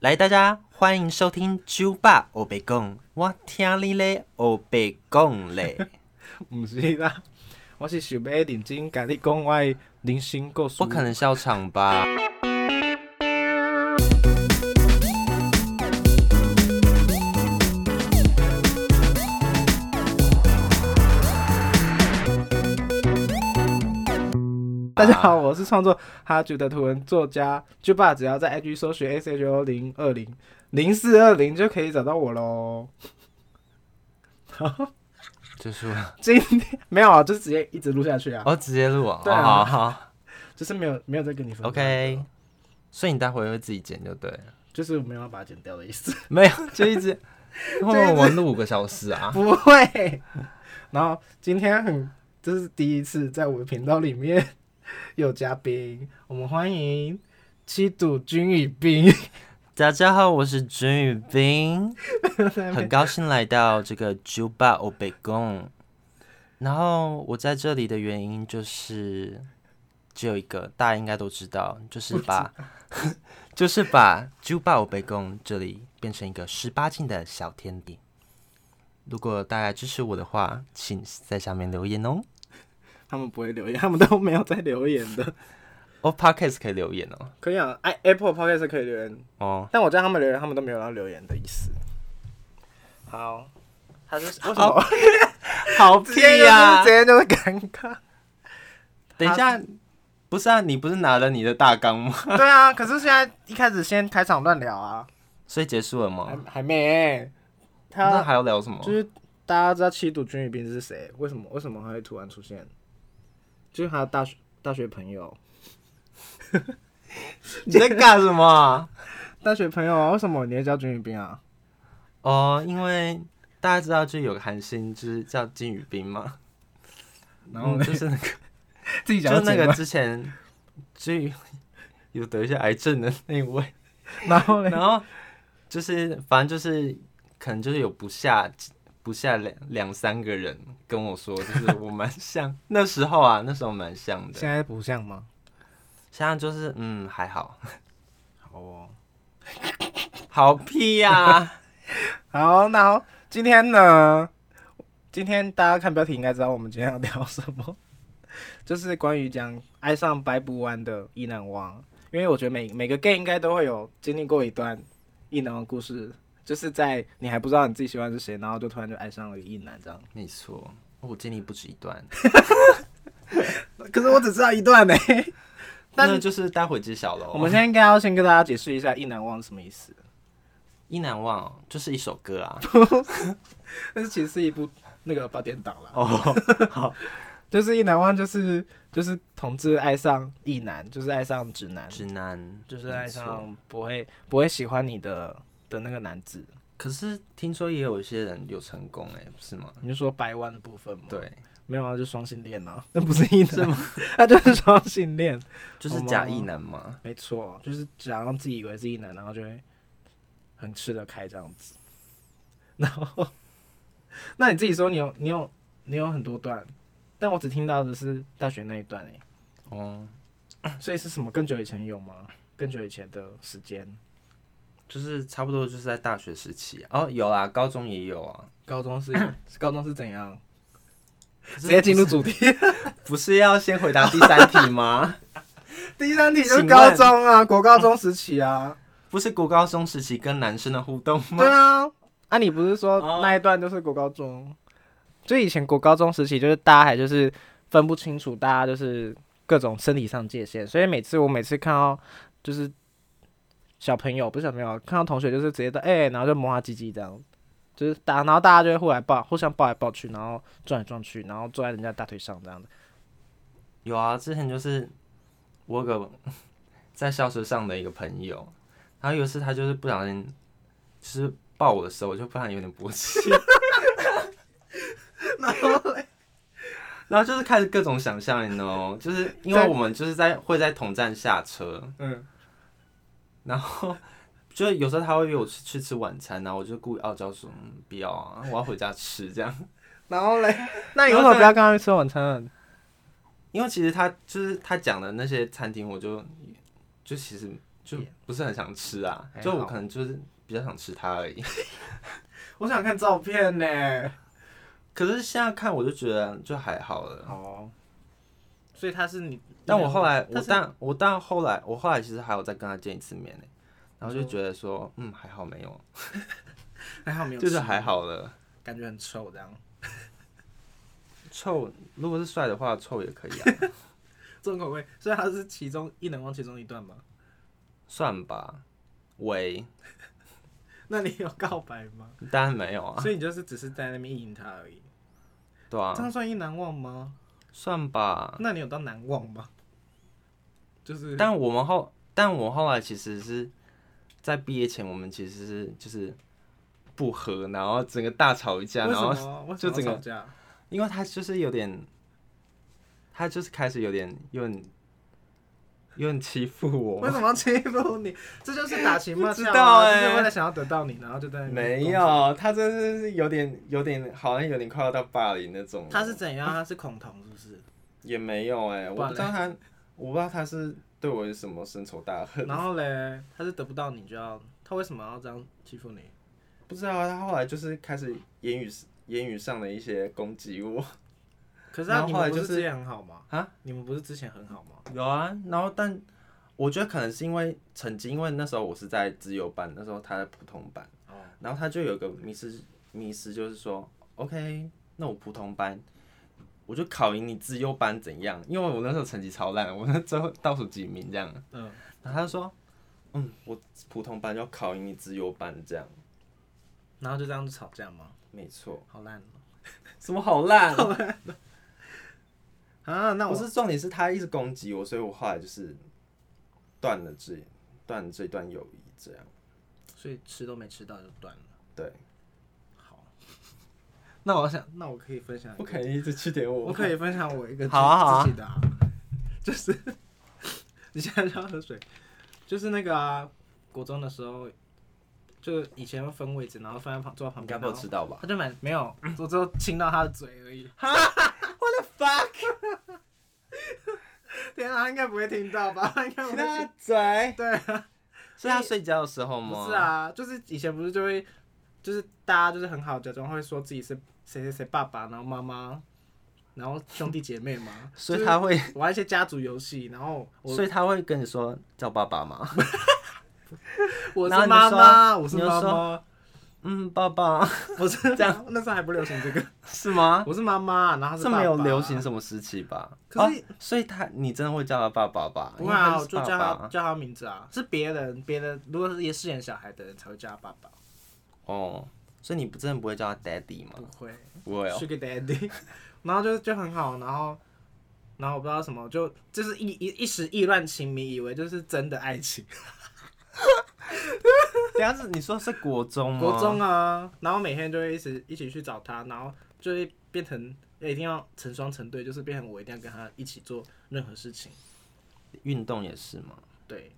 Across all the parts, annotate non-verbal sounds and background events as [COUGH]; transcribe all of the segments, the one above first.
来，大家欢迎收听酒吧欧贝讲，我听你咧欧贝讲咧。[LAUGHS] 毋是啦，我是想要认真甲你讲我的人生故事。不可能笑场吧？大家好，我是创作哈觉的图文作家就爸，只要在 IG 搜寻 S H O 零二零零四二零就可以找到我喽。[LAUGHS] 就是今天没有啊，就直接一直录下去啊。哦，直接录啊？对啊好就是没有没有再跟你分享。，OK。所以你待会会自己剪就对了，就是我没有要把它剪掉的意思。[LAUGHS] 没有 [LAUGHS] 就一直。后面我们录五个小时啊？不会。然后今天很，这是第一次在我的频道里面 [LAUGHS] 有嘉宾，我们欢迎七度君与兵。大家好，我是君宇斌，[LAUGHS] 很高兴来到这个酒吧欧北贡。然后我在这里的原因就是只有一个，大家应该都知道，就是把 [LAUGHS] 就是把酒吧欧贝贡这里变成一个十八禁的小天地。如果大家支持我的话，请在下面留言哦。他们不会留言，[LAUGHS] 他们都没有在留言的。哦、p o d c a s t 可以留言哦。可以啊，，i，Apple Podcast 可以留言，哦，但我叫他们留言，他们都没有要留言的意思。好，他是 [LAUGHS] 为什么？好 [LAUGHS] 直接就是直接就是尴尬。等一下，不是啊，你不是拿了你的大纲吗？对啊，可是现在一开始先开场乱聊啊，所以结束了吗还？还没、那他还要聊什么？就是大家知道七度君与兵是谁？为什么为什么他会突然出现？就是他的大学大学朋友，[LAUGHS] 你在干什么啊？大学朋友啊？为什么你要叫金宇彬啊？哦，因为大家知道就有个韩星，就是叫金宇彬嘛，然后嗯就是那个，[LAUGHS] 自己就那个之前就有得一些癌症的那位，[LAUGHS] 然后呢？然后就是反正就是可能就是有不下不下两两三个人跟我说，就是我蛮像那时候啊，那时候蛮像的，现在不像吗？现在就是嗯还好，好哦。[LAUGHS] 好屁呀、[LAUGHS] 好，那好今天呢？今天大家看标题应该知道我们今天要聊什么，[LAUGHS] 就是关于讲爱上白不完的意难忘。因为我觉得每每个 gay 应该都会有经历过一段意难忘故事，就是在你还不知道你自己喜欢是谁，然后就突然就爱上了一男这样。没错，我经历不止一段，[LAUGHS] 可是我只知道一段呢、[LAUGHS] 但那就是待会揭晓喽。我们现在应该要先跟大家解释一下意难忘是什么意思。意难忘哦就是一首歌啊。[LAUGHS] 但是其实是一部那个八点档了。哦，好，就是意难忘，就是就是同志爱上意男，就是爱上直男，直男就是爱上不会不会喜欢你的的那个男子。可是听说也有一些人有成功哎，不是吗？你就说掰弯的部分吗？，对，没有啊，就双性恋啊，[LAUGHS] 那不是异男是吗？[LAUGHS] 他就是双性恋，就是假意男嘛。没错，就是假装自己以为是异男，然后就会很吃得开这样子。[LAUGHS] 然后，那你自己说，你有你有你有很多段，但我只听到的是大学那一段哎、哦，所以是什么更久以前有吗？更久以前的时间，就是差不多就是在大学时期啊哦，有啊，高中也有啊。高中是 [LAUGHS] 高中是怎样？直接进入主题。[LAUGHS] 不是要先回答第三题吗？[LAUGHS] 第三题就是高中啊，国高中时期啊。不是国高中时期跟男生的互动吗对？啊，啊，你不是说哦那一段就是国高中？就以前国高中时期，就是大家还就是分不清楚，大家就是各种身体上界限，所以每次我每次看到就是小朋友不是小朋友，看到同学就是直接的哎、然后就摸他鸡鸡这样，就是打，然后大家就会互来抱，互相抱来抱去，然后撞来撞去，然后坐在人家大腿上这样的。有啊，之前就是我有个 [LAUGHS] 在校车上的一个朋友，然后有一次他就是不小心，就是抱我的时候，我就不然有点勃起，[LAUGHS] 然后嘞然后就是开始各种想象，你知道吗？就是因为我们就是在会在同站下车，嗯，然后就有时候他会约我去去吃晚餐，然后我就故意傲娇说、嗯、不要啊，我要回家吃这样。[LAUGHS] 然后嘞，那你为什么不要跟他去吃晚餐？因为其实他就是他讲的那些餐厅，我就就其实就不是很想吃啊，就我可能就是比较想吃它而已。[LAUGHS] 我想看照片呢。可是现在看我就觉得就还好了。哦，所以他是你，但我后来，我但我但后来，我后来其实还有再跟他见一次面呢，然后就觉得说，嗯，还好没有，[LAUGHS] 还好没 [LAUGHS] 有，就是还，好了。感觉很臭这样。[LAUGHS] 臭，如果是帅的话，臭也可以啊，重口味，所以他是其中一能忘其中一段吗？算吧。喂，那你有告白吗？当然没有啊，所以你就是只是在那边意淫他而已，对啊这，样算一难忘吗？算吧。那你有到难忘吗？就是，但我们后，但我后来其实是在毕业前，我们其实是就是不和，然后整个大吵一架，然后就整个？因为他就是有点，他就是开始有点有点有点欺负我为，什么要欺负你？这就是打情骂俏啊，[LAUGHS] 道欸就是为了想要得到你，然后就在没。有，他真的是有点有点好像有点快要到霸凌那种。他是怎样？他是恐同是不是？也没有哎、我不知道他，我不知道他是对我有什么深仇大恨。然后嘞，他是得不到你就要，他为什么要这样欺负你？不知道啊，他后来就是开始言语言语上的一些攻击我。可是然他你们不后后来就是之前很好吗？啊？你们不是之前很好吗？有啊，然后但我觉得可能是因为成绩，因为那时候我是在自由班，那时候他在普通班，哦，然后他就有个迷失迷失，就是说，OK，那我普通班。我就考赢你自优班怎样？因为我那时候成绩超烂，我那最后倒数几名这样。嗯，然后他就说，嗯，我普通班就要考赢你自优班这样。然后就这样子吵架吗？没错。好烂哦。什么好烂？[LAUGHS] 好烂啊，那我是重点是他一直攻击我，所以我后来就是断了这断了这段友谊这样。所以吃都没吃到就断了。对，好，那我想，那我可以分享不可以一直去点我。我可以分享我一个自 [LAUGHS] 好啊好啊自己的、啊，就是 [LAUGHS] 你现在就要喝水，就是那个啊，国中的时候，就以前会分位置，然后放在旁坐在旁边，应该没有然后吃到吧他就蛮没有，[LAUGHS] 我只有亲到他的嘴而已。？What the fuck？天啊，他应该不会听到吧？他应该不会听。嘴？对啊，是他睡觉的时候吗？不是。啊，就是以前不是就会，就是大家就是很好，假装会说自己是谁谁谁爸爸，然后妈妈，然后兄弟姐妹嘛，[LAUGHS] 所以他会，就是玩一些家族游戏，然后我所以他会跟你说叫爸爸吗？[LAUGHS] 我然后你就是妈妈，我是你就说妈妈，嗯，爸爸我是 [LAUGHS] 这样，那时候还不流行这个，是吗？我是妈妈，然后他是这没有爸爸流行什么时期吧？可是哦所以他你真的会叫他爸爸吧？不会啊，因为他我就叫他叫他名字啊，是别人别人如果是也饰演小孩的人才会叫他爸爸，哦，所以你不真的不会叫他 daddy 吗？不会。不会哦。Sugar Daddy，[LAUGHS] 然后就就很好，然后然后我不知道什么，就就是一一一时意乱情迷，以为就是真的爱情。[LAUGHS] 等一下是你说是国中吗？国中啊，然后每天就会一直一起去找他，然后就会变成一定要成双成对，就是变成我一定要跟他一起做任何事情，运动也是吗？对，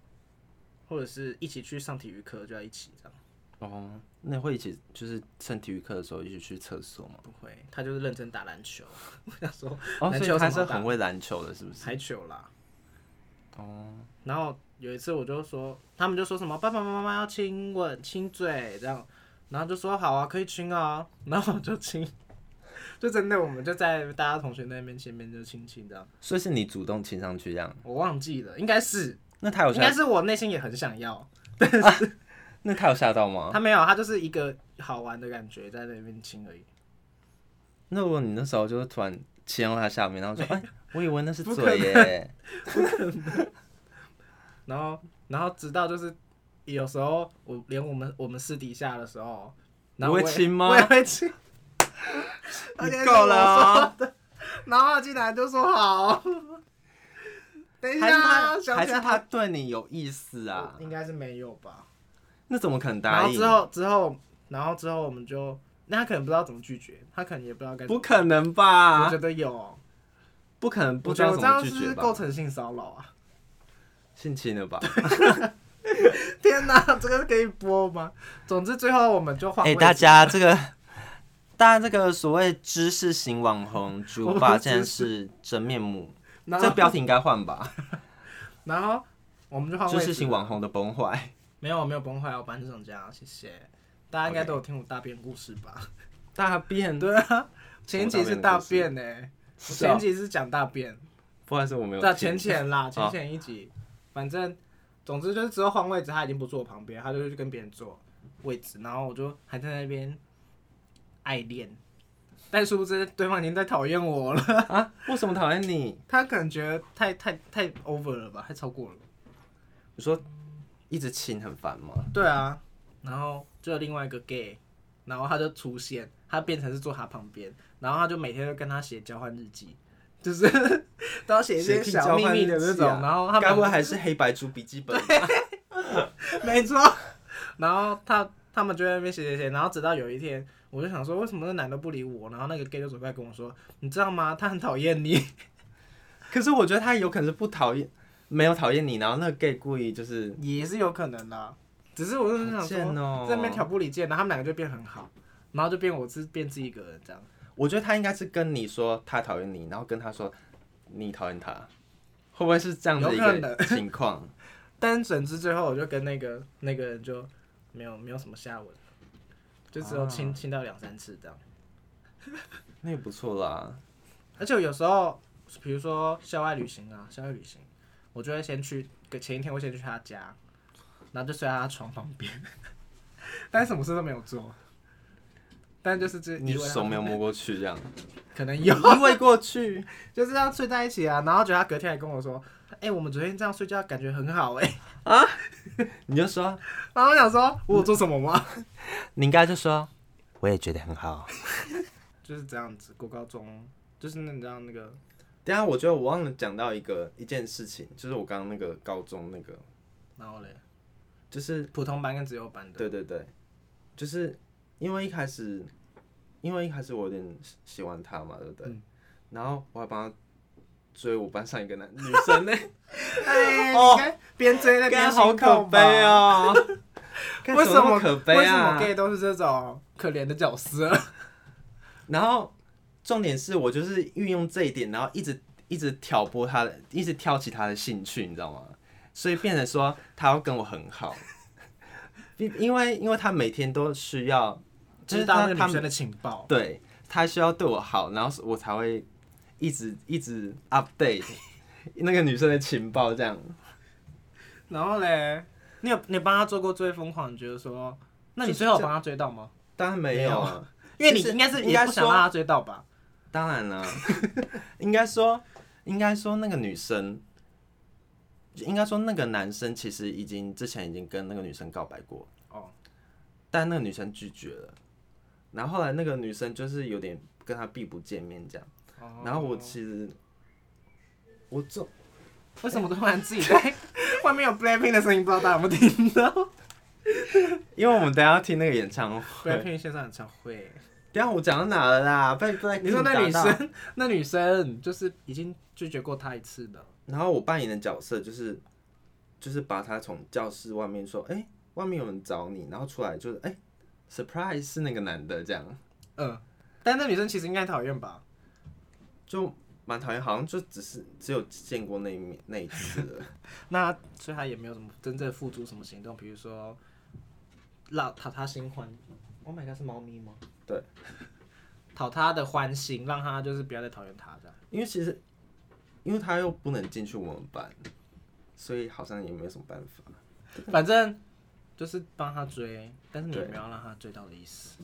或者是一起去上体育课就要一起这样，哦，那会一起就是趁体育课的时候一起去厕所吗？不会，他就是认真打篮球。[LAUGHS] 我想说哦，篮球什么打很会篮球的，是不是？台球啦，哦，然后有一次我就说，他们就说什么爸爸妈妈要亲吻、亲嘴这样，然后就说好啊，可以亲啊，[LAUGHS] 然后我就亲，[LAUGHS] 就真的我们就在大家同学那边前面就亲亲这样，所以是你主动亲上去这样？我忘记了，应该是，那他有吓？应该是我内心也很想要，那他有吓到吗？他没有，他就是一个好玩的感觉在那边亲而已，那如果你那时候就是突然亲到他下面，然后说，[LAUGHS] 哎，我以为那是不可嘴耶。[LAUGHS] 然后然后直到就是有时候我连我们我们私底下的时候，然后你我会亲吗我也会亲，[LAUGHS] 够了然后他竟然就说好。等一下，还是他对你有意思啊？应该是没有吧？那怎么可能然答应？后之后之后，然后之后我们就，那他可能不知道怎么拒绝，他可能也不知道该怎么。不可能吧我吧觉？得有，不可能不我知道怎觉得我这样么拒绝吧是构？成性骚扰啊！性侵了吧？[LAUGHS] 天哪，这个可以播吗？总之最后我们就换哎、位置。大家这个，大家这个所谓知识型网红猪我爸，不现在知识是真面目。然后这标题应该换吧？[LAUGHS] 然后我们就换位置知识型网红的崩坏。没有，没有崩坏，我搬成这样，谢谢。大家应该都有听我大便故事吧？[LAUGHS] 大便，对啊，前一集是大便呢、我前几是讲大便，不好意思，我没有对啊，听前前啦，[LAUGHS] 前好前一集，反正总之就是之后换位置，他已经不坐我旁边，他就去跟别人坐位置，然后我就还在那边爱恋，但殊不知对方已经在讨厌我了，啊？为什么讨厌你？[LAUGHS] 他可能觉得太太太 over 了吧，太超过了。你说一直亲很烦吗？对啊，然后就有另外一个 gay，然后他就出现，他变成是坐他旁边，然后他就每天都跟他写交换日记，就是 [LAUGHS] 都要写一些小秘密的那种，然后他们该不会还是黑白猪笔记本吧？[LAUGHS] 没错，然后他他们就在那边写写写，然后直到有一天，我就想说为什么那男的不理我，然后那个 gay 就走过来跟我说，你知道吗？他很讨厌你，[LAUGHS] 可是我觉得他有可能是不讨厌，没有讨厌你，然后那个 gay 故意就是也是有可能的，只是我就是想好贱说，哦在那边挑拨离间，然后他们两个就变很好，然后就变我自变自己一个人这样。我觉得他应该是跟你说他讨厌你，然后跟他说你讨厌他，会不会是这样的一个情况？[LAUGHS] 但总之最后我就跟那个那个人就没有没有什么下文，就只有亲啊亲到两三次这样。那也不错啦。而且有时候，比如说校外旅行啊，校外旅行，我就会先去，前一天我先去他家，然后就睡在他床旁边，[LAUGHS] 但是什么事都没有做。但就是这你手没有摸过去这样，[LAUGHS] 可能有，因为过去，就这样睡在一起啊。然后觉得他隔天还跟我说：“哎、我们昨天这样睡觉感觉很好哎、啊 [LAUGHS] 你就说，然后我想说：“我有做什么吗你应该就说，我也觉得很好。？”就是这样子，过高中就是那你知道那个等一下我觉得我忘了讲到一个一件事情，就是我刚刚那个高中那个，然后嘞，就是普通班跟自由班的，对对对，就是因为一开始，因为一开始我有点喜喜欢他嘛，对不对？嗯然后我还帮他追我班上一个男女生呢，[LAUGHS] 哎，哦你看边追那边好可悲哦！[LAUGHS] 干为什么可悲为什么啊？gay 都是这种可怜的角色？[LAUGHS] 然后重点是我就是运用这一点，然后一直一直挑拨他的，一直挑起他的兴趣，你知道吗？所以变成说他要跟我很好，[LAUGHS] 因因为因为他每天都需要，就是知道他他那个女生的情报，对他需要对我好，然后我才会一直一直 update [LAUGHS] 那个女生的情报，这样。然后嘞，你有你帮他做过最疯狂？你觉得说，那你最后帮他追到吗？当然没有啊，因为你应该是应该想让他追到吧？当然了，[LAUGHS] 应该说应该说那个女生，应该说那个男生其实已经之前已经跟那个女生告白过，哦，但那个女生拒绝了，然后后来那个女生就是有点跟他避不见面这样，哦。然后我其实我这为什么突然自己在 [LAUGHS] 外面有 Blackpink 的声音？不知道大家有没有听到？[LAUGHS] 因为我们等下要听那个演唱会，？Blackpink 线上演唱会，等一下我讲到哪了啦？被被你说那女生，[LAUGHS] 那女生就是已经拒绝过他一次的，然后我扮演的角色就是，就是把他从教室外面说，哎、外面有人找你，然后出来就是，哎、s u r p r i s e 是那个男的，这样嗯，但那女生其实应该讨厌吧？就蛮讨厌，好像就只是只有见过那一面那一次了。[LAUGHS] 那所以他也没有什么真正付出什么行动，比如说让讨他新欢。Oh my god，是猫咪吗？对，[LAUGHS] 讨他的欢心，让他就是不要再讨厌他这样。因为其实，因为他又不能进去我们班，所以好像也没有什么办法。反正就是帮他追，但是你也对没有让他追到的意思。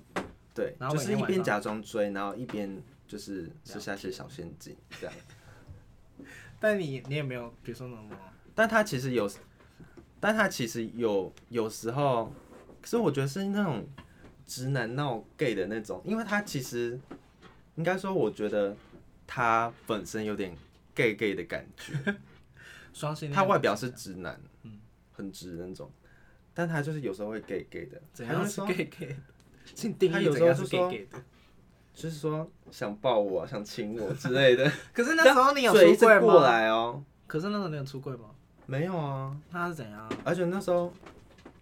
对，然后就是一边假装追，然后一边就是设下一些小陷阱这样。[LAUGHS] 但你你也没有，比如说什么，但他其实有，但他其实有有时候，可是我觉得是那种直男闹 gay 的那种，因为他其实应该说，我觉得他本身有点 gay gay 的感觉，[LAUGHS] 双性他外表是直男，嗯很直那种，但他就是有时候会 gay gay 的，怎样是 gay gay 的？请定他有义怎样是时候就 gay gay 的。[LAUGHS] 就是说想抱我、想亲我之类的，[LAUGHS] 可是那时候你有出柜过？来哦，可是那时候你有出柜吗？没有啊，那他是怎样？而且那时候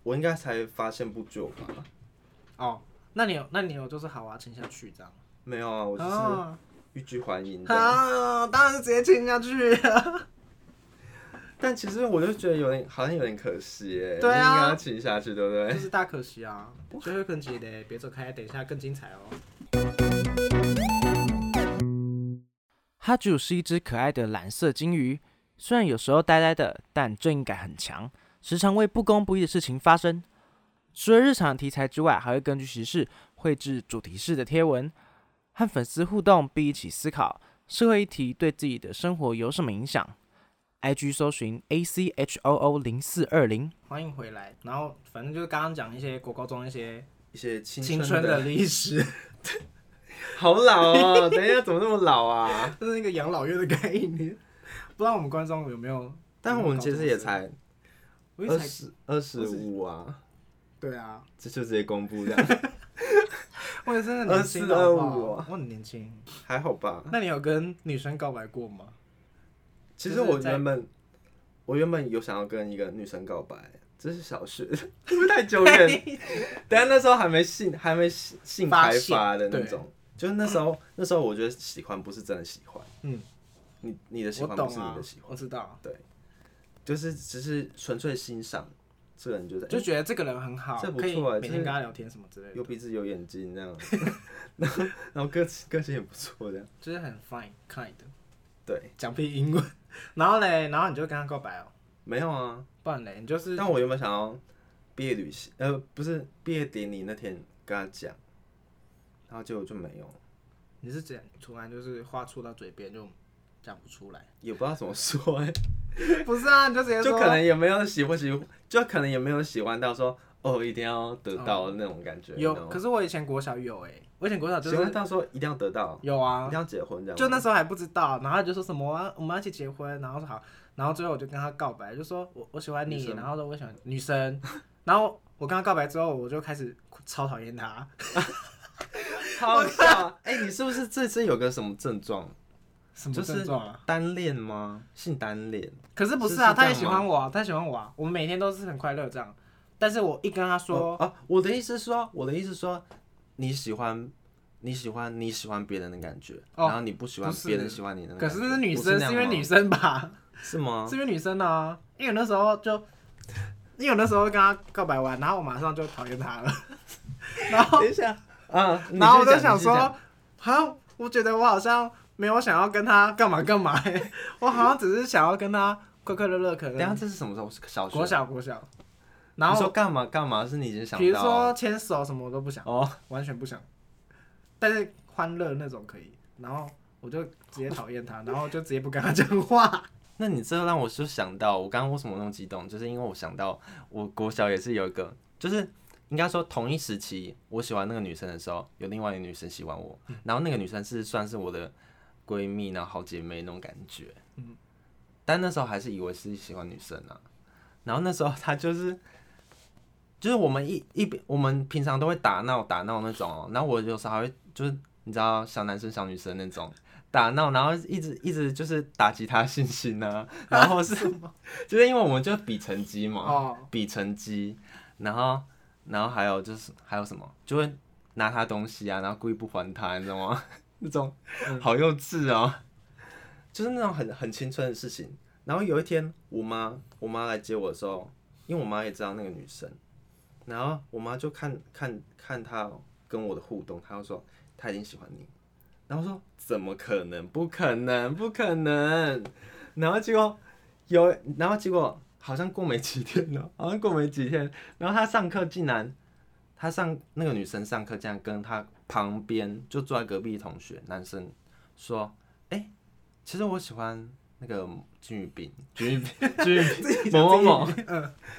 我应该才发现不久吧，哦，那你有那你有就是好啊，亲下去这样。没有啊，我就是啊欲拒还迎的。啊，当然是直接亲下去。[LAUGHS] 但其实我就觉得有点好像有点可惜耶，对啊你应该要亲下去，对不对？就是大可惜啊！最后一根节的，别走开，等一下更精彩哦。哈啾是一只可爱的蓝色金鱼，虽然有时候呆呆的，但正义感很强，时常为不公不义的事情发声。除了日常题材之外，还会根据时事绘制主题式的贴文，和粉丝互动，并一起思考社会议题对自己的生活有什么影响。IG 搜寻 A C H O O 零四二零，欢迎回来。然后反正就是刚刚讲一些国高中一些一些青青春的历史，[LAUGHS] 好老哦！等一下，怎么那么老啊？[LAUGHS] 这是一个养老院的概念。不知道我们观众有没有？但我们其实也才我也才二十二十五啊，对啊，这就直接公布这样，[LAUGHS] 我也真的年轻24的好不好？25我很年轻。还好吧？那你有跟女生告白过吗？其实我原本我原本有想要跟一个女生告白，这是小学，[LAUGHS] 会不会太久远？[LAUGHS] 但那时候还没性还没性性开发的那种，就是那时候那时候我觉得喜欢不是真的喜欢，嗯，你你的喜欢不是你的喜，欢，我知道，对。就是只是纯粹欣赏这个人就是就觉得这个人很好，这不错欸每天跟他聊天什么之类的，有鼻子有眼睛这样，[LAUGHS] 然后然后个性个性也不错这样，就是很 fine kind，对，讲屁英文。然后嘞，然后你就跟他告白哦，没有啊，不然嘞，你就是但我有没有想要毕业旅行，呃，不是毕业典礼那天跟他讲，然后结果就没有，你是怎突然就是话出到嘴边就讲不出来？也不知道怎么说哎、[LAUGHS] 不是啊，你就直接说，就可能也没有喜不喜，就可能也没有喜欢到说哦一定要得到的那种感觉，有，可是我以前国小有哎、我以前国小就喜欢是到说一定要得到，有啊一定，要结婚这样，就那时候还不知道，然后他就说什么、啊、我们要去结婚，然后说好，然后最后我就跟他告白，就说我我喜欢你，然后说我喜欢女生，然后我跟他告白之后，我就开始超讨厌他，[LAUGHS] 好笑，哎、你是不是这次有个什么症状？什么就是症状啊？单恋吗？性单恋？可是不是啊，他也喜欢我啊，他喜欢我啊，我们每天都是很快乐这样，但是我一跟他说，哦啊，我的意思是说，我的意思是说，你喜欢你喜欢你喜欢别人的感觉，哦然后你不喜欢别人喜欢你的那可是是女生，是因为女生吧？是吗？是因为女生啊，因为那时候就，因为我那时候跟他告白完，然后我马上就讨厌他了，[LAUGHS] 然后等一下啊，你然后我就想说，，好，我觉得我好像没有想要跟他干嘛干嘛、欸，[LAUGHS] 我好像只是想要跟他快快乐乐，可等下能这是什么时候？小学？国小国小，然后干嘛干嘛？是你已经想到？比如说牵手什么我都不想，哦，完全不想，但是欢乐那种可以，然后我就直接讨厌他，然后就直接不跟他讲话。[LAUGHS] 那你这让我就想到，我刚刚为什么那么激动，就是因为我想到我国小也是有一个，就是应该说同一时期，我喜欢那个女生的时候，有另外一个女生喜欢我，然后那个女生是算是我的闺蜜，然后好姐妹那种感觉，嗯。但那时候还是以为是喜欢女生啊，然后那时候她就是。就是我们一一边，我们平常都会打闹打闹那种哦、然后我有时候还会就是你知道小男生小女生那种打闹，然后一直一直就是打击他信心啊，然后是 [LAUGHS] [LAUGHS] 就是因为我们就比成绩嘛，哦，[LAUGHS] 比成绩，然后然后还有就是还有什么，就会拿他东西啊，然后故意不还他，你知道吗？那种嗯好幼稚哦，就是那种很很青春的事情。然后有一天，我妈我妈来接我的时候，因为我妈也知道那个女生，然后我妈就看看看她跟我的互动，她就说她已经喜欢你，然后说怎么可能？不可能，不可能。然后结果有，然后结果好像过没几天了，好像过没几天，然后她上课竟然，她上那个女生上课这样跟他旁边就坐在隔壁的同学男生说，哎、其实我喜欢那个金宇彬，金宇彬，金宇彬，某某某，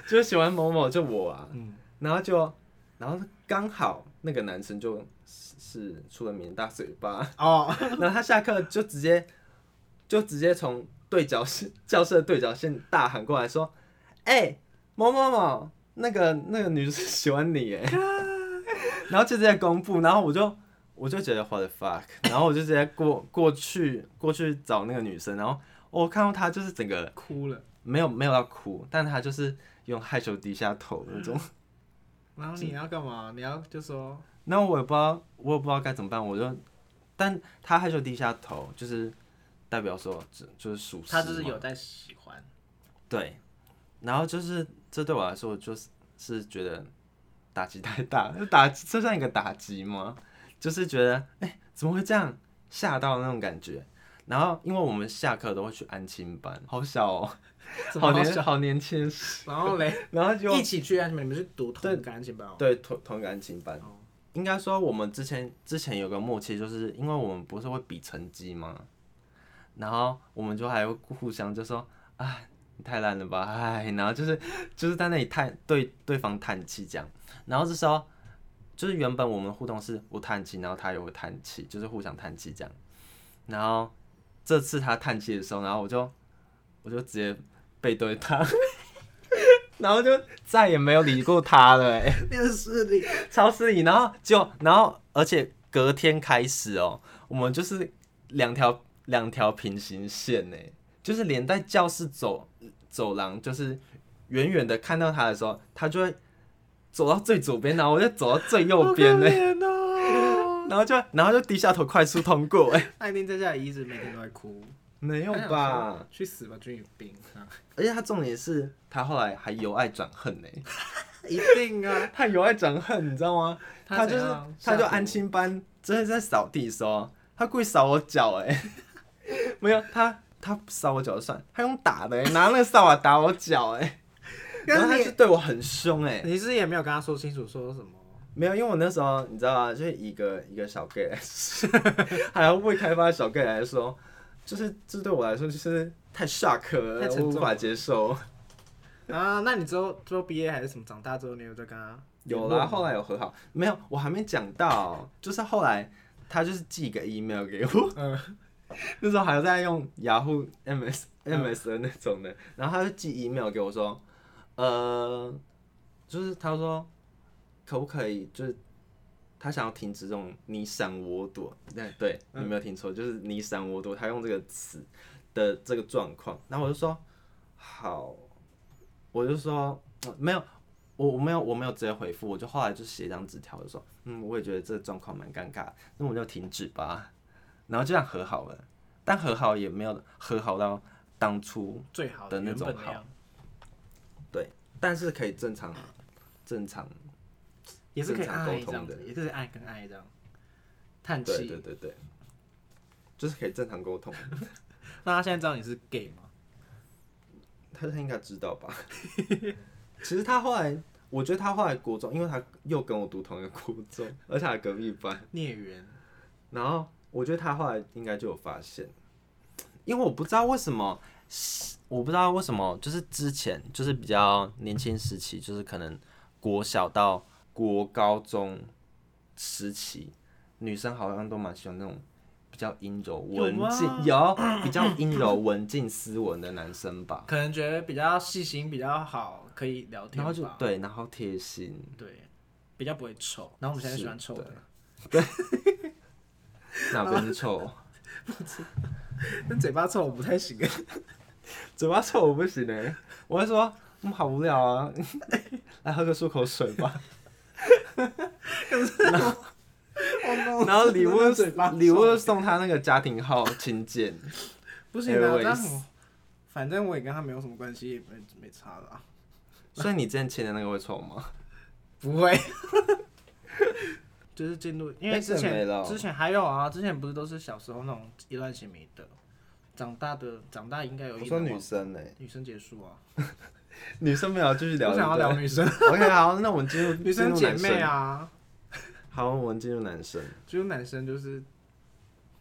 就是喜欢某某，就我啊，嗯然后就，然后刚好那个男生就是是出了名大嘴巴，哦，[LAUGHS] 然后他下课就直接就直接从对角线教室的对角线大喊过来说：“哎、某某某，那个那个女生喜欢你哎。[LAUGHS] ”然后就直接公布，然后我就我就觉得 what the fuck，然后我就直接过过去过去找那个女生，然后我看到她就是整个哭了。没有没有要哭，但她就是用害羞低下头那种。然后你要干嘛？你要就说然后我也不知道，我也不知道该怎么办，我就，但她害羞低下头，就是代表说，就就是属实嘛。他就是有在喜欢，对，然后就是这对我来说就是是觉得打击太大，[LAUGHS] 就打这算一个打击吗？就是觉得哎、怎么会这样，吓到那种感觉。然后因为我们下课都会去安亲班，好小哦，[LAUGHS] 好年好年轻，然后嘞，[LAUGHS] 然后就一起去安全班，你们是读同一个安全班哦？对同同一个安亲班哦。应该说我们之前之前有个默契，就是因为我们不是会比成绩吗？然后我们就还会互相就说，哎，你太烂了吧，哎，然后就是就是在那里叹对对方叹气这样。然后这时候就是原本我们互动是我叹气，然后他也会叹气，就是互相叹气这样。然后这次他叹气的时候，然后我就我就直接背对他，然后就再也没有理过他了、哎。那个是你超市里，然后就然后而且隔天开始哦，我们就是两条两条平行线呢，就是连在教室走走廊，就是远远的看到他的时候，他就会走到最左边，然后我就走到最右边呢，哦，[LAUGHS] 然后就然后就低下头快速通过，哎，他一定在家里一直每天都在哭，没有吧？？去死吧，君宇斌！啊而且他重点是他后来还由爱转恨呢，[LAUGHS] 一定啊，[LAUGHS] 他由爱转恨，你知道吗？他就是他就安吓唬亲班，真的在扫地的时候，他故意扫我脚哎、没有他他扫我脚就算，他用打的、欸，拿那个扫把打我脚哎、[LAUGHS] 然后他就对我很凶哎、我，你是也没有跟他说清楚说什么？没有，因为我那时候你知道啊，就是一个一个小 gay 来说，[LAUGHS] 还要未开发的小 gay 来说，就是这对我来说就是太 shock 了，太了。我无法接受。啊，那你之后之后毕业还是什么？长大之后你有在跟他有啦，后来有和好，没有，我还没讲到，就是后来他就是寄一个 email 给我，嗯 [LAUGHS] 那时候还在用雅虎 MS 嗯。MS 的那种的，然后他就寄 email 给我说，呃，就是他说可不可以，就是他想要停止这种你闪我躲，对对，你没有听错，就是你闪我躲，他用这个词的这个状况，然后我就说好，我就说、呃没有。我我没有我没有直接回复，我就后来就写一张纸条，就说，嗯，我也觉得这个状况蛮尴尬，那我们就停止吧，然后就这样和好了，但和好也没有和好到当初，最好的那种好原本那样，但是可以正常正常，也是可以沟通的也是爱跟爱这样，叹对对气。对对，就是可以正常沟通，[LAUGHS] 那他现在知道你是 gay 吗？他他应该知道吧？[LAUGHS] 其实他后来，我觉得他后来国中，因为他又跟我读同一个国中，而且还隔壁班，孽缘，然后我觉得他后来应该就有发现，因为我不知道为什么，我不知道为什么，就是之前就是比较年轻时期，就是可能国小到国高中时期，女生好像都蛮喜欢那种比较阴柔文静，有比较阴柔文静斯文的男生吧，可能觉得比较细心，比较好，可以聊天然吧。后就对，然后贴心，对，比较不会臭。然后我们现在喜欢臭的，[LAUGHS] [LAUGHS] 哪边是臭？[LAUGHS] 但嘴巴臭我不太行。[LAUGHS] 嘴巴臭我不行哎、我会说，嗯，好无聊啊，来喝个漱口水吧。然后礼物礼物送他那个家庭号亲件，不行啊，Airways 这样很反正我也跟他没有什么关系，也没没差的啊。所以你之前签的那个会臭吗？不会，就是进入，因为哎之前之前还有啊，之前不是都是小时候那种一段情迷的，长大的长大应该有我说女生呢、女生结束啊，[LAUGHS] 女生没有继续聊，我想要聊女生 [LAUGHS] OK，好，那我们进入女生姐妹。啊，[LAUGHS] 好，我们进入男生。进入男生就是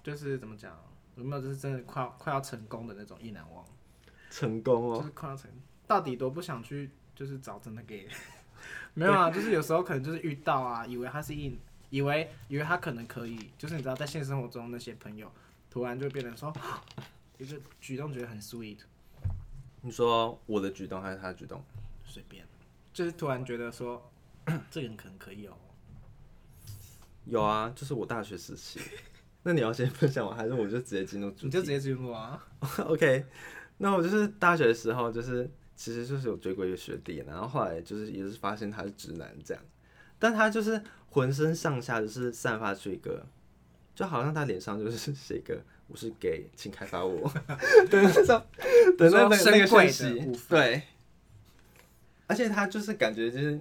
就是怎么讲，有没有就是真的快要快要成功的那种意难忘，成功哦，就是快要成，到底多不想去就是找真的 gay，没有啊，就是有时候可能就是遇到啊，以为他是一，以为以为他可能可以，就是你知道在现实生活中那些朋友，突然就变成说一个举动觉得很 sweet，你说我的举动还是他的举动？随便，就是突然觉得说 [COUGHS] 这个人可能可以哦、有啊，就是我大学时期。[LAUGHS] 那你要先分享完，还是我就直接进入主题？你就直接进入啊，[LAUGHS] OK，那我就是大学的时候，就是其实就是有追过一个学弟，然后后来就是也是发现他是直男这样，但他就是浑身上下就是散发出一个，就好像他脸上就是写一个我是 gay，请开发我 [LAUGHS] 对那种 [LAUGHS] 对那个那个讯息，对。而且他就是感觉就是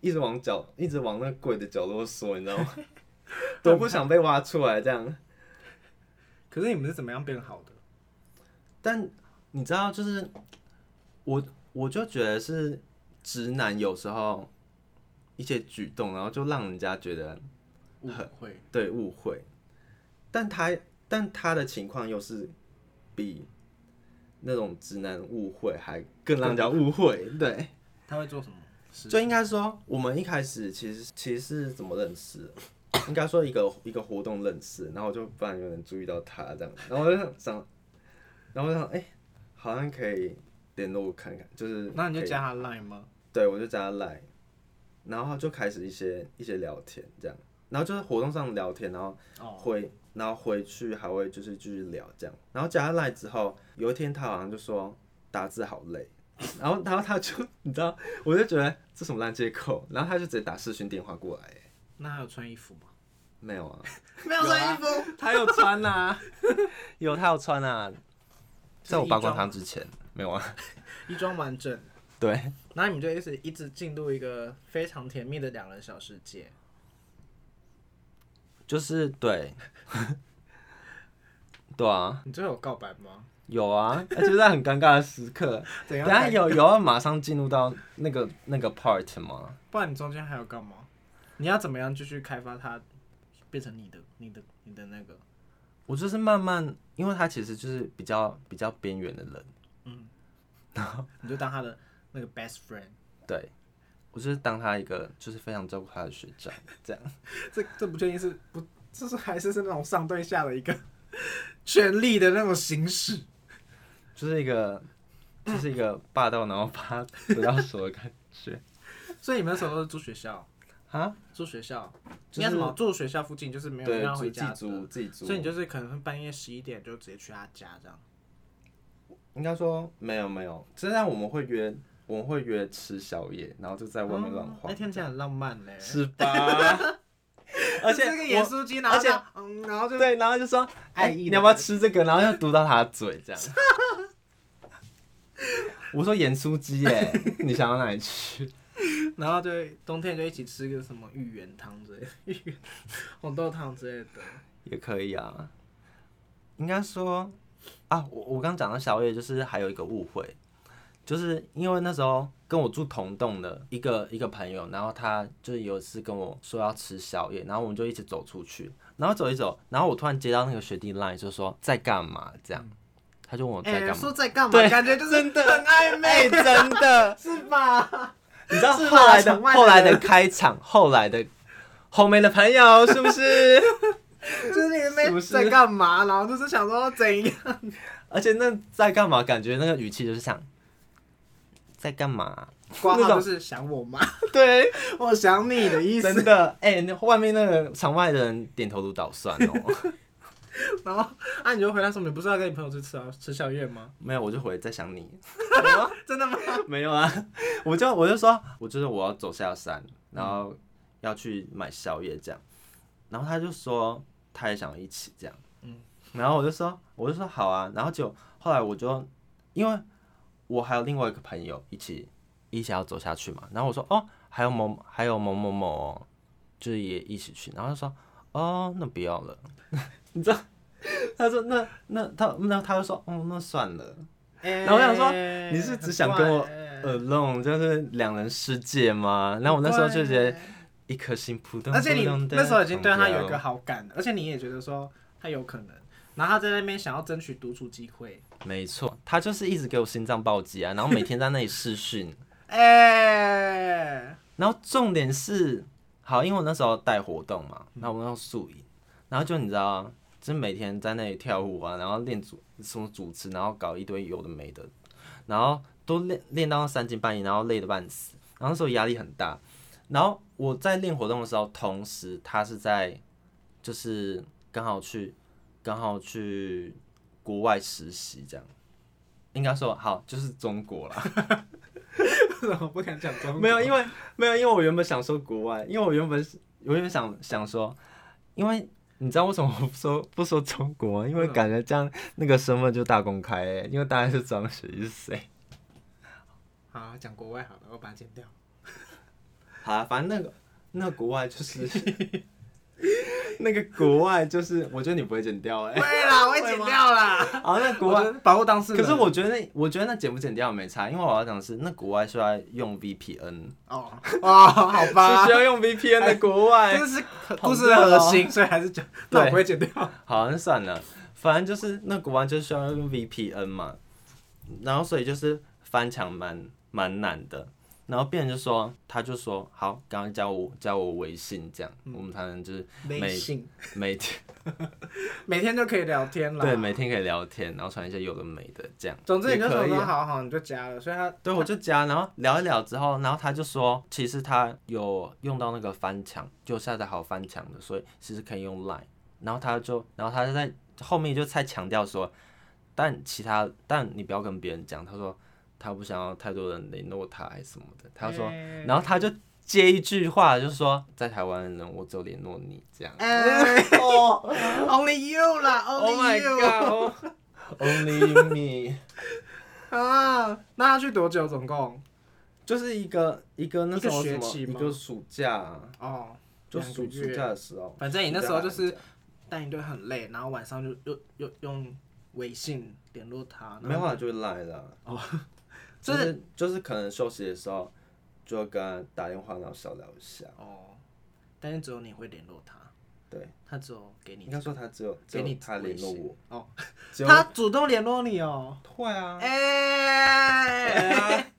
一直往角，一直往那个鬼的角落缩，你知道吗？[LAUGHS] 都不想被挖出来这样。可是你们是怎么样变好的？但你知道，就是我我就觉得是直男有时候一些举动，然后就让人家觉得误会，对误会。但他但他的情况又是比那种直男误会还更让人家误会。对，他会做什么？就应该说，我们一开始其实其实是怎么认识？应该说一个一个活动认识，然后就不然有人注意到他这样，然后我就想，然后我想，哎，好像可以联络看看，就是，那你就加他 line 吗？对，我就加他 line，然后就开始一些一些聊天这样，然后就是活动上聊天，然后回，然后回去还会就是继续聊这样，然后加他 line 之后，有一天他好像就说打字好累，然后然后他就你知道，我就觉得这什么烂借口，然后他就直接打视讯电话过来。那他有穿衣服吗？没有啊，[LAUGHS] 没有穿衣服，他有穿呐，[LAUGHS] 有他有穿啊，在我扒光他之前。没有啊，[LAUGHS] 衣装完整，对，那你们就一直一直进入一个非常甜蜜的两人小世界，就是对，[LAUGHS] 对啊，你最后有告白吗？有啊，而且在很尴尬的时刻，[LAUGHS] 等下有有要马上进入到那个那个 part 吗？不然你中间还要干嘛？你要怎么样继续开发它，变成你的、你的、你的那个？我就是慢慢，因为他其实就是比较比较边缘的人，嗯，然后你就当他的那个 best friend。对，我就是当他一个就是非常照顾他的学长，[LAUGHS] 这样。这这不确定是不，就是还是是那种上对下的一个 [LAUGHS] 权力的那种形式，就是一个就是一个 [LAUGHS] 霸道，然后把他得到手的感觉。所以你们那时候都是住学校。啊，住学校，应该什么？住学校附近就是没有人要回家的，所以你就是可能半夜十一点就直接去他家这样。应该说没有没有，虽然我们会约，我们会约吃宵夜，然后就在外面乱晃。那天真很浪漫嘞，是吧？[LAUGHS] [LAUGHS] 而且这个盐酥鸡，然后嗯，然后就对，然后就说，哎，你要不要吃这个？然后又嘟到他的嘴这样。[LAUGHS] 我说盐酥鸡耶，你想到哪里去？然后就冬天就一起吃个什么芋圆汤之类、芋圆红豆汤之类的，也可以啊。应该说啊，我我刚讲到宵夜，就是还有一个误会，就是因为那时候跟我住同栋的一个一个朋友，然后他就是有一次跟我说要吃宵夜，然后我们就一起走出去，然后走一走，然后我突然接到那个学弟 line 就说在干嘛这样，他就问我在干嘛，说在干嘛，对，感觉就是 [LAUGHS] 真的很暧昧，真的是吧？你知道后来的后来的开场，后来的后面的朋友是不是？[LAUGHS] 就是你们在干嘛？然后就是想说怎样？而且那在干嘛？感觉那个语气就是想在干嘛？挂号就是想我吗？[LAUGHS] 对，我想你的意思。真的，哎，那外面那个场外的人点头如捣蒜哦。[LAUGHS] 然后，啊，你就回答说，你不是要跟你朋友去吃啊，吃宵夜吗？没有，我就回在想你。[LAUGHS] 真的吗？没有啊，我就我就说，我就是我要走下山，然后要去买宵夜这样。然后他就说他也想一起这样。嗯。然后我就说我就说好啊。然后就后来我就因为我还有另外一个朋友一起一起要走下去嘛。然后我说哦，还有某还有某某某，就是也一起去。然后他说哦，那不要了。[LAUGHS] 你知道，[LAUGHS] 他说那那他那他就说哦那算了，然后我想说你是只想跟我 alone 就是两人世界吗？然后我那时候就觉得一颗心扑通，而且你那时候已经对他有一个好感，而且你也觉得说他有可能，然后他在那边想要争取独处机会。没错，他就是一直给我心脏暴击啊，然后每天在那里试训，[LAUGHS] 哎，然后重点是好，因为我那时候带活动嘛，然后我用素营，然后就你知道。就每天在那里跳舞啊，然后练主什么主持，然后搞一堆有的没的，然后都练练到三更半夜，然后累得半死，然后那时候压力很大。然后我在练活动的时候，同时他是在就是刚好去刚好去国外实习，这样应该说好就是中国啦。[LAUGHS] 为什么不敢讲中国？[LAUGHS] 没有，因为没有，因为我原本想说国外，因为我原本是我原本想想说，因为。你知道为什么我不说不说中国？因为感觉这样那个身份就大公开哎，因为大家是知道谁是谁。[LAUGHS] 好，讲国外好了，我把它剪掉。好啊，反正那个那个国外就是 [LAUGHS] 那个国外就是，我觉得你不会剪掉哎、[LAUGHS] 会啦，我会剪掉啦。好，那国外保护当事人。可是我觉得那我觉得那剪不剪掉没差，因为我要讲的是那国外是要用 VPN，哦哦，好吧，是 [LAUGHS] 需要用 VPN 的国外。这是故事的核心，所以还是讲，那我不会剪掉。好，那算了，反正就是那国外就是需要用 VPN 嘛，然后所以就是翻墙蛮蛮难的。然后别人就说，他就说好，刚刚加我加我微信，这样、我们才能就是微信每天 [LAUGHS] 每天就可以聊天了。对每天可以聊天，然后传一些有的没的这样。总之你就说也可以啊好好，你就加了，所以他对，我就加，然后聊一聊之后，然后他就说，其实他有用到那个翻墙，就下载好翻墙的，所以其实可以用 Line。然后他就，然后他就在后面就再强调说，但其他，但你不要跟别人讲。他说他不想要太多人联络他还是什么的。他说，哎然后他就接一句话，就是说在台湾的人，我只有联络你这样。哎哦，[LAUGHS] Only you 啦 Oh，Only my you god！Only [LAUGHS] me，[LAUGHS] 啊！那他去多久？总共？就是一个一个那时候一个什么一学期吗个暑假啊、哦，就两个月暑暑假的时候，反正你那时候就是带一队很累，然后晚上就又又用微信联络他，没办法就会赖了。哦，就就是是就是可能休息的时候，就会跟他打电话，然后小聊一下。哦，但是只有你会联络他，对，他只有给你应该说他只有给你他联络我，哦，他主动联络你哦，会啊，哎，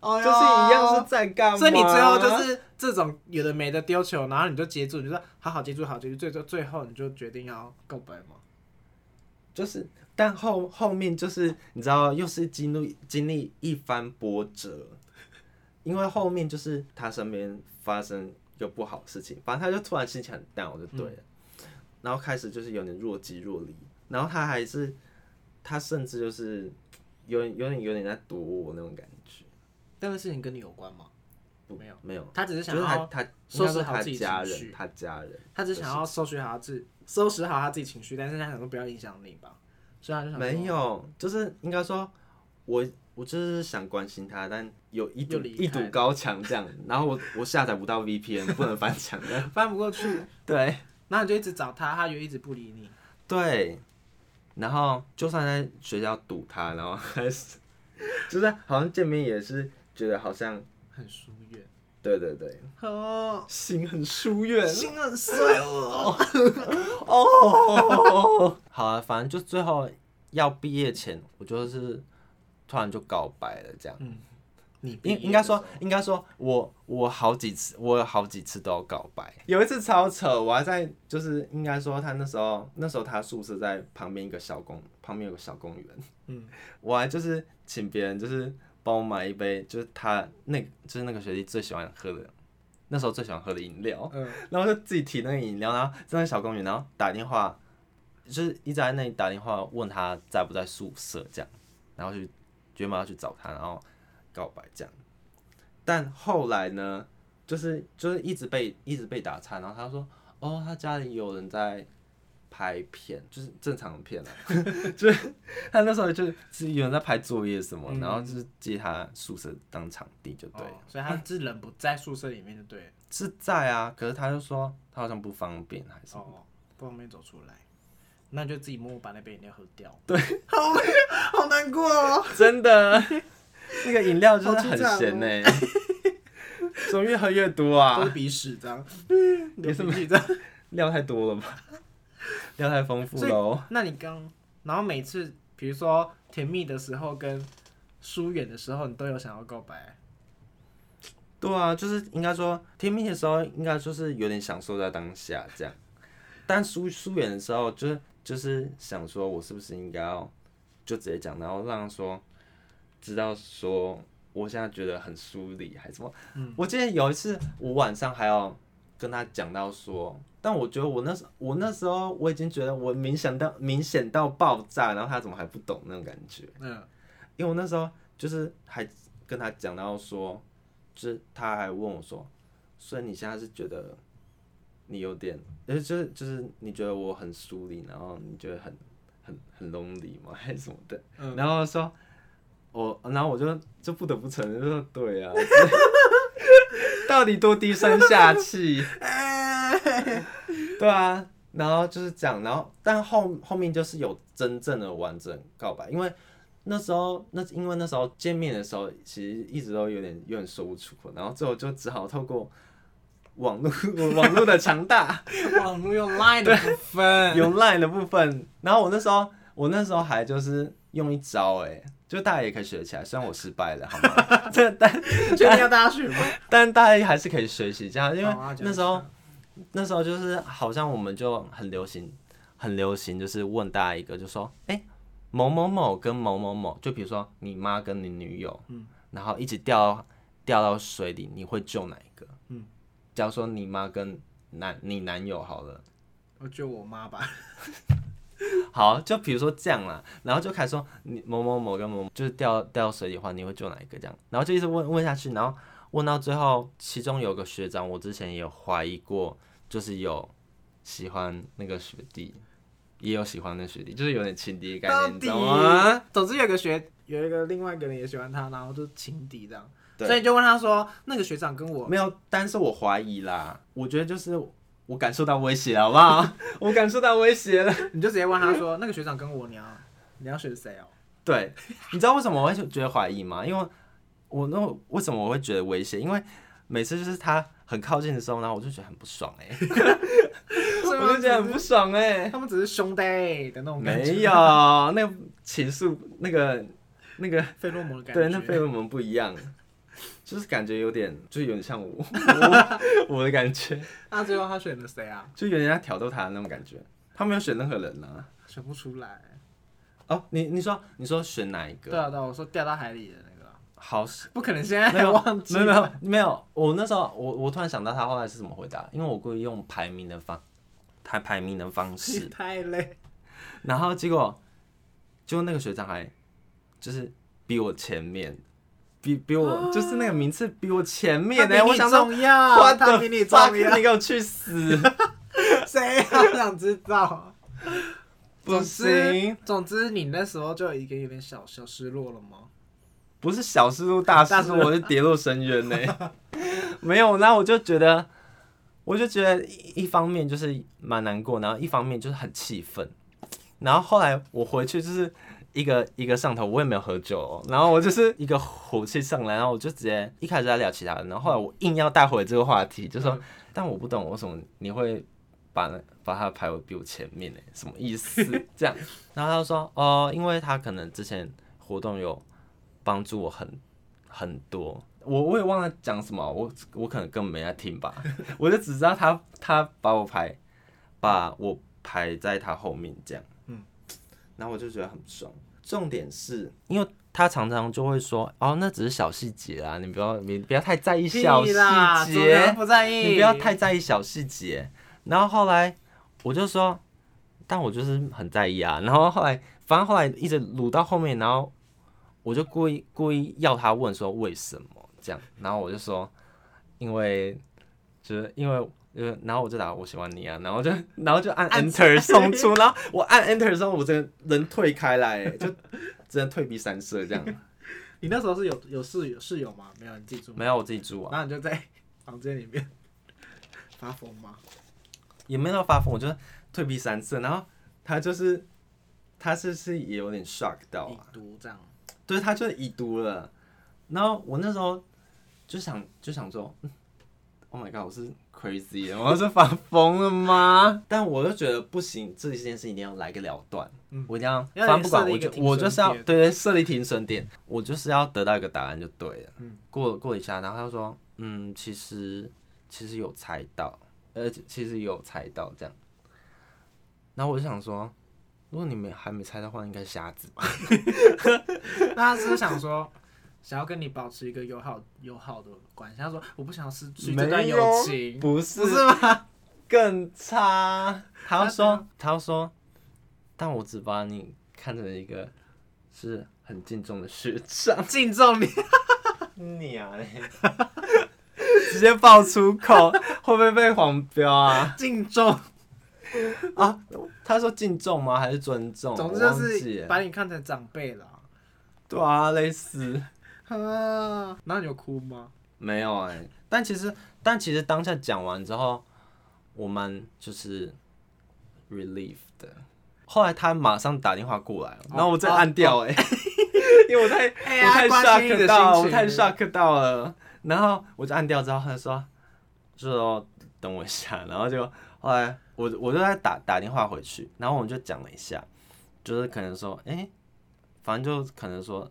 哦就是一样是在干嘛？所以你最后就是这种有的没的丢球，然后你就接住，你就说好好接住，好接住，最最最后你就决定要告白吗？就是，但后后面就是你知道，又是经历经历一番波折，因为后面就是他身边发生一个不好的事情，反正他就突然心情很 down 就对了，然后开始就是有点若即若离，然后他还是他甚至就是有点有点有点在躲我那种感觉，这个事情跟你有关吗？没有，没有，他只是想要就是他他收拾好自己家人，情绪他家人。他只想要收拾好他自收拾好他自己情绪，但是他想说不要影响你吧，所以他就想没有，就是应该说，我我就是想关心他，但有一堵一堵高墙这样，然后我我下载不到 VPN，不能翻墙。的。[LAUGHS] 翻不过去，对。然后你就一直找他，他就一直不理你。对，然后就算在学校堵他，然后还是 [LAUGHS] 就是好像见面也是觉得好像很疏远，对对对，哦，心很疏远心很碎哦。[LAUGHS] 哦。好啊，反正就最后要毕业前，我就是突然就告白了这样。嗯你应应该说，应该说我我好几次，我有好几次都要告白。有一次超扯，我还在就是应该说他那时候那时候他宿舍在旁边一个小公旁边有个小公园，嗯，我还就是请别人就是帮我买一杯，就是他那就是那个学弟最喜欢喝的，那时候最喜欢喝的饮料，嗯，然后就自己提那个饮料，然后站在小公园，然后打电话，就是一直在那里打电话问他在不在宿舍这样，然后去决定要去找他，然后告白这样。但后来呢，就是就是一直被一直被打岔，然后他说哦，他家里有人在拍片，就是正常的片啊，[LAUGHS] 就是他那时候就是有人在拍作业什么，然后就是借他宿舍当场地就对了。哦所以他是人不在宿舍里面就对了。是在啊，可是他就说他好像不方便还是什么。哦，不方便走出来，那就自己默默把那杯饮料喝掉。对，好好难过哦。真的，那个饮料就是很咸呢、怎么越喝越多都啊是？鼻屎这样，也是流鼻涕这样。[LAUGHS] 料太多了吧？[LAUGHS] 料太丰富了哦。那你刚，然后每次比如说甜蜜的时候跟疏远的时候，你都有想要告白。对啊，就是应该说甜蜜的时候，应该就是有点享受在当下这样，但疏疏远的时候，就是就是想说我是不是应该要就直接讲，然后让说知道说我现在觉得很疏离还是什么。我记得有一次我晚上还要跟他讲到说，但我觉得我那时我那时候我已经觉得我明显到明显到爆炸，然后他怎么还不懂那种感觉？嗯，因为我那时候就是还跟他讲到说，就是他还问我说，所以你现在是觉得你有点，呃，就是就是你觉得我很疏离，然后你觉得很很很 lonely 吗？[LAUGHS] 还是什么的？嗯然后说，我，然后我就就不得不承认，就说对啊，[LAUGHS] 到底多低声下气？[LAUGHS] 对啊，然后就是这样，然后但后后面就是有真正的完整告白，因为那时候那因为那时候见面的时候，其实一直都有点有点说不出口，然后最后就只好透过网络网络的强大，[LAUGHS] 网络用 Line 的部分，[LAUGHS] 用 Line 的部分，然后我那时候我那时候还就是用一招哎、就大家也可以学起来，虽然我失败了，好吗？这 [LAUGHS] 但确定要大家学吗？[LAUGHS] 但大家还是可以学习这样，因为那时候下那时候就是好像我们就很流行，很流行，就是问大家一个，就说，哎、某某某跟某某某，就比如说你妈跟你女友，嗯然后一直掉掉到水里，你会救哪一个？嗯，假如说你妈跟男你男友好了，我救我妈吧。[LAUGHS] [LAUGHS] 好，就比如说这样啦，然后就开始说你某某某跟某某就是掉掉到水里的话，你会救哪一个？这样，然后就一直问问下去，然后问到最后，其中有个学长，我之前也有怀疑过，就是有喜欢那个学弟，也有喜欢那学弟，就是有点情敌的概念，你知道吗？[LAUGHS] 总之有个学 [LAUGHS] 有一个另外一个人也喜欢他，然后就情敌这样，所以就问他说，那个学长跟我没有，但是我怀疑啦，我觉得就是我感受到威胁了，好不好？[LAUGHS] 我感受到威胁了。你就直接问他说，那个学长跟我，你要你要选谁哦？对，你知道为什么我会觉得怀疑吗？因为我那为什么我会觉得威胁？因为每次就是他很靠近的时候，然后我就觉得很不爽哎、[LAUGHS] 我就觉得很不爽哎、他们只是兄弟的那种感觉，没有，那个情愫，那个那个，费洛蒙的感觉。对，那费洛蒙不一样，就是感觉有点，就有点像我我 [LAUGHS] 我的感觉，[LAUGHS] 那最后他选了谁啊？就有点在挑逗他的那种感觉。他没有选任何人啊。选不出来。哦，你你说你说选哪一个？对啊，对啊，我说掉到海里的那个啊，好，不可能现在没有还忘记。没有没有没有，我那时候我我突然想到他后来是怎么回答，因为我故意用排名的方，他排名的方式，太累。然后结果就那个学长还就是比我前面，比比我就是那个名次比我前面呢、他比你我想重要，我他比你重要你，给我去死！[LAUGHS] 谁啊想知道？[LAUGHS] 不行，总之，你那时候就已经有点小小失落了吗？不是小失落大失落，我是跌落深渊呢、[LAUGHS] 没有，然后我就觉得，我就觉得一一方面就是蛮难过，然后一方面就是很气愤。然后后来我回去就是一个一个上头，我也没有喝酒、哦，然后我就是一个火气上来，然后我就直接一开始在聊其他人，然后后来我硬要带回这个话题，就说，但我不懂为什么你会把把他排为比我前面呢？什么意思？这样，然后他就说，哦，因为他可能之前活动有帮助我很很多。我我也忘了讲什么，我我可能根本没在听吧，[LAUGHS] 我就只知道他他把我排，把我排在他后面这样，嗯，然后我就觉得很不爽。重点是因为他常常就会说，哦，那只是小细节啊，你不要你不要太在意小细节，不在意，你不要太在意小细节。然后后来我就说，但我就是很在意啊。然后后来，反正后来一直撸到后面，然后我就故意故意要他问说为什么这样，然后我就说，因为就是因为。呃，然后我就打我喜欢你啊，[LAUGHS] 然后就然后就按按 enter 送出，然后我按 enter 的时候，我真的人退开来，就只能退避三舍这样。[LAUGHS] 你那时候是有有室友室友吗？没有，你自己住。没有我自己住啊，然后你就在房间里面 [LAUGHS] 发疯吗？也没有发疯，我就退避三舍，然后他就是他是是也有点 shock 到已啊，读这样，对他就已读了，然后我那时候就想就想说嗯，Oh my god，我是 crazy，我是发疯了吗？[LAUGHS] 但我就觉得不行，这件事一定要来个了断，嗯我一定要，要反正不管，我就我就是要对对设立停损点，我就是要得到一个答案就对了。嗯过过一下，然后他说，嗯，其实其实有猜到，呃，其实有猜到这样。然后我就想说，如果你们还没猜到的话，应该是瞎子吧？[LAUGHS] 那他是想说，想要跟你保持一个友好友好的关系。他说我不想失去这段友情，不是不是吗？更差。他说，他说，但我只把你看成一个是很敬重的学长。敬重你，你啊嘞，直接爆粗口，[LAUGHS] 会不会被黄标啊？敬重，啊，他说敬重吗？还是尊重？总之就是把你看成长辈了。对啊，类似啊，那你有哭吗？没有哎、但其实但其实当下讲完之后，我们就是 relief 的。后来他马上打电话过来，然后我再按掉哎、[LAUGHS] 因为我太、哎我太 shock 到，心情我太 shock 到了。然后我就按掉之后，他就说，就说等我一下，然后就后来我我就在打打电话回去，然后我们就讲了一下，就是可能说，哎、反正就可能说，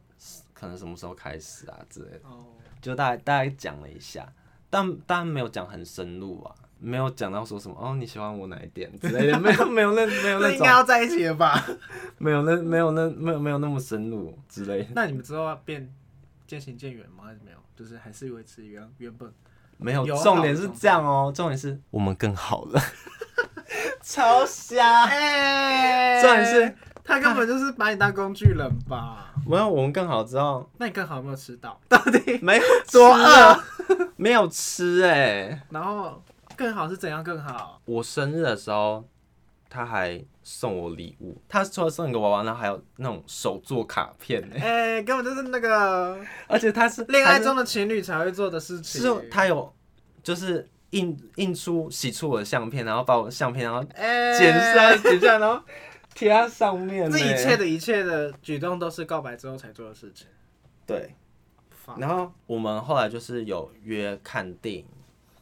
可能什么时候开始啊之类的，哦，就大概大概讲了一下，但当然没有讲很深入啊，没有讲到说什么哦你喜欢我哪一点之类的，[LAUGHS] 没有没有那没有那应该要在一起了吧？[LAUGHS] 没有那没有那没有没有那么深入之类的，那你们之后要变渐行渐远吗？还是没有？就是还是维持原原本。没有重点是这样哦，重点是我们更好了，[LAUGHS] 超瞎，哎。重点是他根本就是把你当工具人吧？没有我们更好知道那你更好有没有吃到？到底没有多饿？没有吃哎、然后更好是怎样更好？我生日的时候，他还送我礼物。他除了送一个娃娃，然后还有那种手作卡片呢、哎、根本就是那个而且他是恋爱中的情侣才会做的事情。是他有就是印印出洗出我的相片，然后把我的相片然后哎剪下来剪下来，然后贴在上面呢。这一切的一切的举动都是告白之后才做的事情。对。然后我们后来就是有约看电影，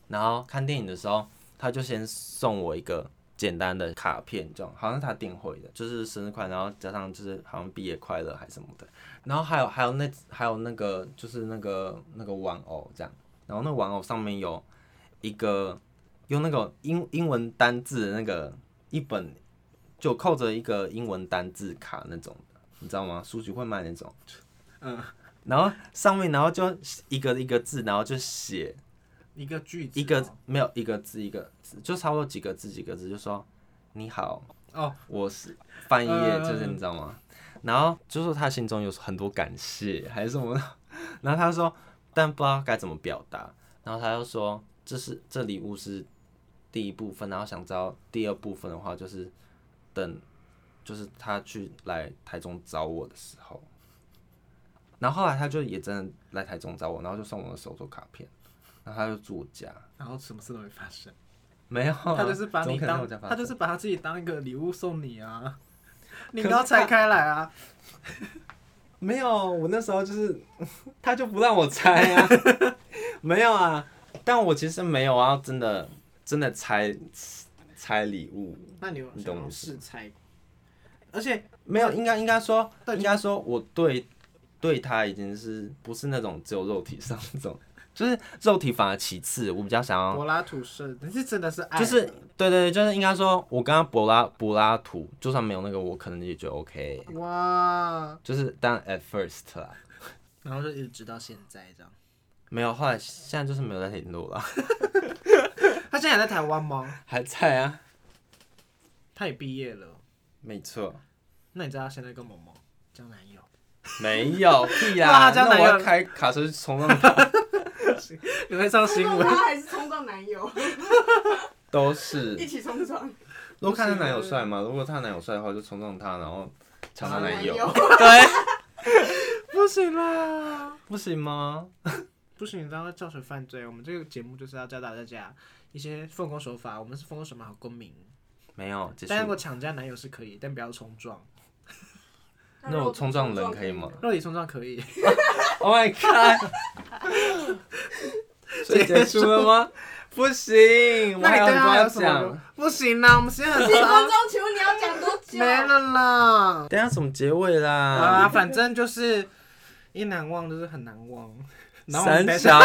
然后看电影的时候，他就先送我一个简单的卡片，这样好像他订回的，就是生日快乐，然后加上就是好像毕业快乐还是什么的，然后还有还有那还有那个就是那个那个玩偶这样，然后那个玩偶上面有一个用那个英英文单字的那个一本，就扣着一个英文单字卡那种的，你知道吗？书局会卖那种。嗯，然后上面，然后就一个一个字，然后就写一个句子哦，一个没有一个字一个字，就差不多几个字几个字，就说你好，哦，我是翻译就是你知道吗？然后就说他心中有很多感谢还是什么。的，[LAUGHS] 然后他说但不知道该怎么表达，然后他就说这是这礼物是第一部分，然后想知道第二部分的话就是等就是他去来台中找我的时候。然后后来他就也真的来台中找我，然后就送我的手作卡片，然后他就住我家，然后什么事都没发生。没有啊，他就是把你当他就是把他自己当一个礼物送你啊，[LAUGHS] 你可是应该要拆开来啊。没有，我那时候就是 [LAUGHS] 他就不让我拆啊，[LAUGHS] 没有啊，但我其实没有啊，真的真的拆拆礼物，那你有你懂我意思试拆？而且没有，应该应该说应该说我对对他已经是不是那种只有肉体上那种，就是肉体反而其次，我比较想要柏拉图式，你是真的是爱，就是对对对，就是应该说我跟他柏拉柏拉图，就算没有那个我可能也觉得 OK，哇，就是当 at first 啦。然后就一直直到现在这样。没有，后来现在就是没有在联络了，[LAUGHS] 他现在还在台湾吗？还在啊，他也毕业了。没错。那你知道他现在跟某某交男友？没有屁 [LAUGHS] 哇啦，这样男友那我要开卡车去冲浪他，[LAUGHS] 你在上新闻？他还是冲撞男友，都是一。起冲撞。如果看他男友帅嘛，如果他男友帅的话，就冲撞他，然后抢他男友。友，对，不行啦，不行吗？不行，这样会造成犯罪。我们这个节目就是要教导大家一些奉公守法，我们是奉公守法好公民。没有，结束但。如果抢家男友是可以，但不要冲撞。[LAUGHS] 那我冲撞人可以吗肉体冲撞可以，[LAUGHS] Oh my god！[LAUGHS] 所以结束了吗？不行，我那你对还有很多要他有什么讲。？不行啦，我们时间很几分钟，，请问你要讲多久？没了啦。等下什么结尾啦啊，反正就是一难忘就是很难忘。然后我等一下，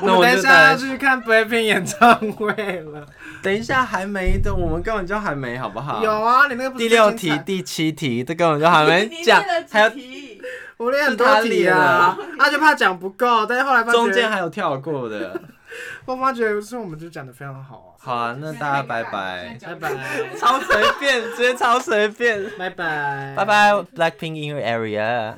我 [LAUGHS] 那我就们等一下要去看 BLACKPINK 演唱会了。等一下还没的，我们根本就还没，好不好？有啊，你那个不是第六题第七题，这根本就还没 [LAUGHS] 讲，还有题？我练很多题啊，啊就怕讲不够，但是后来发现中间还有跳过的。[LAUGHS] 我妈觉得是我们就讲的非常好啊好啊，那大家拜拜。啊，拜拜，超随便，直接超随便。拜拜，拜拜，Blackpink in your area。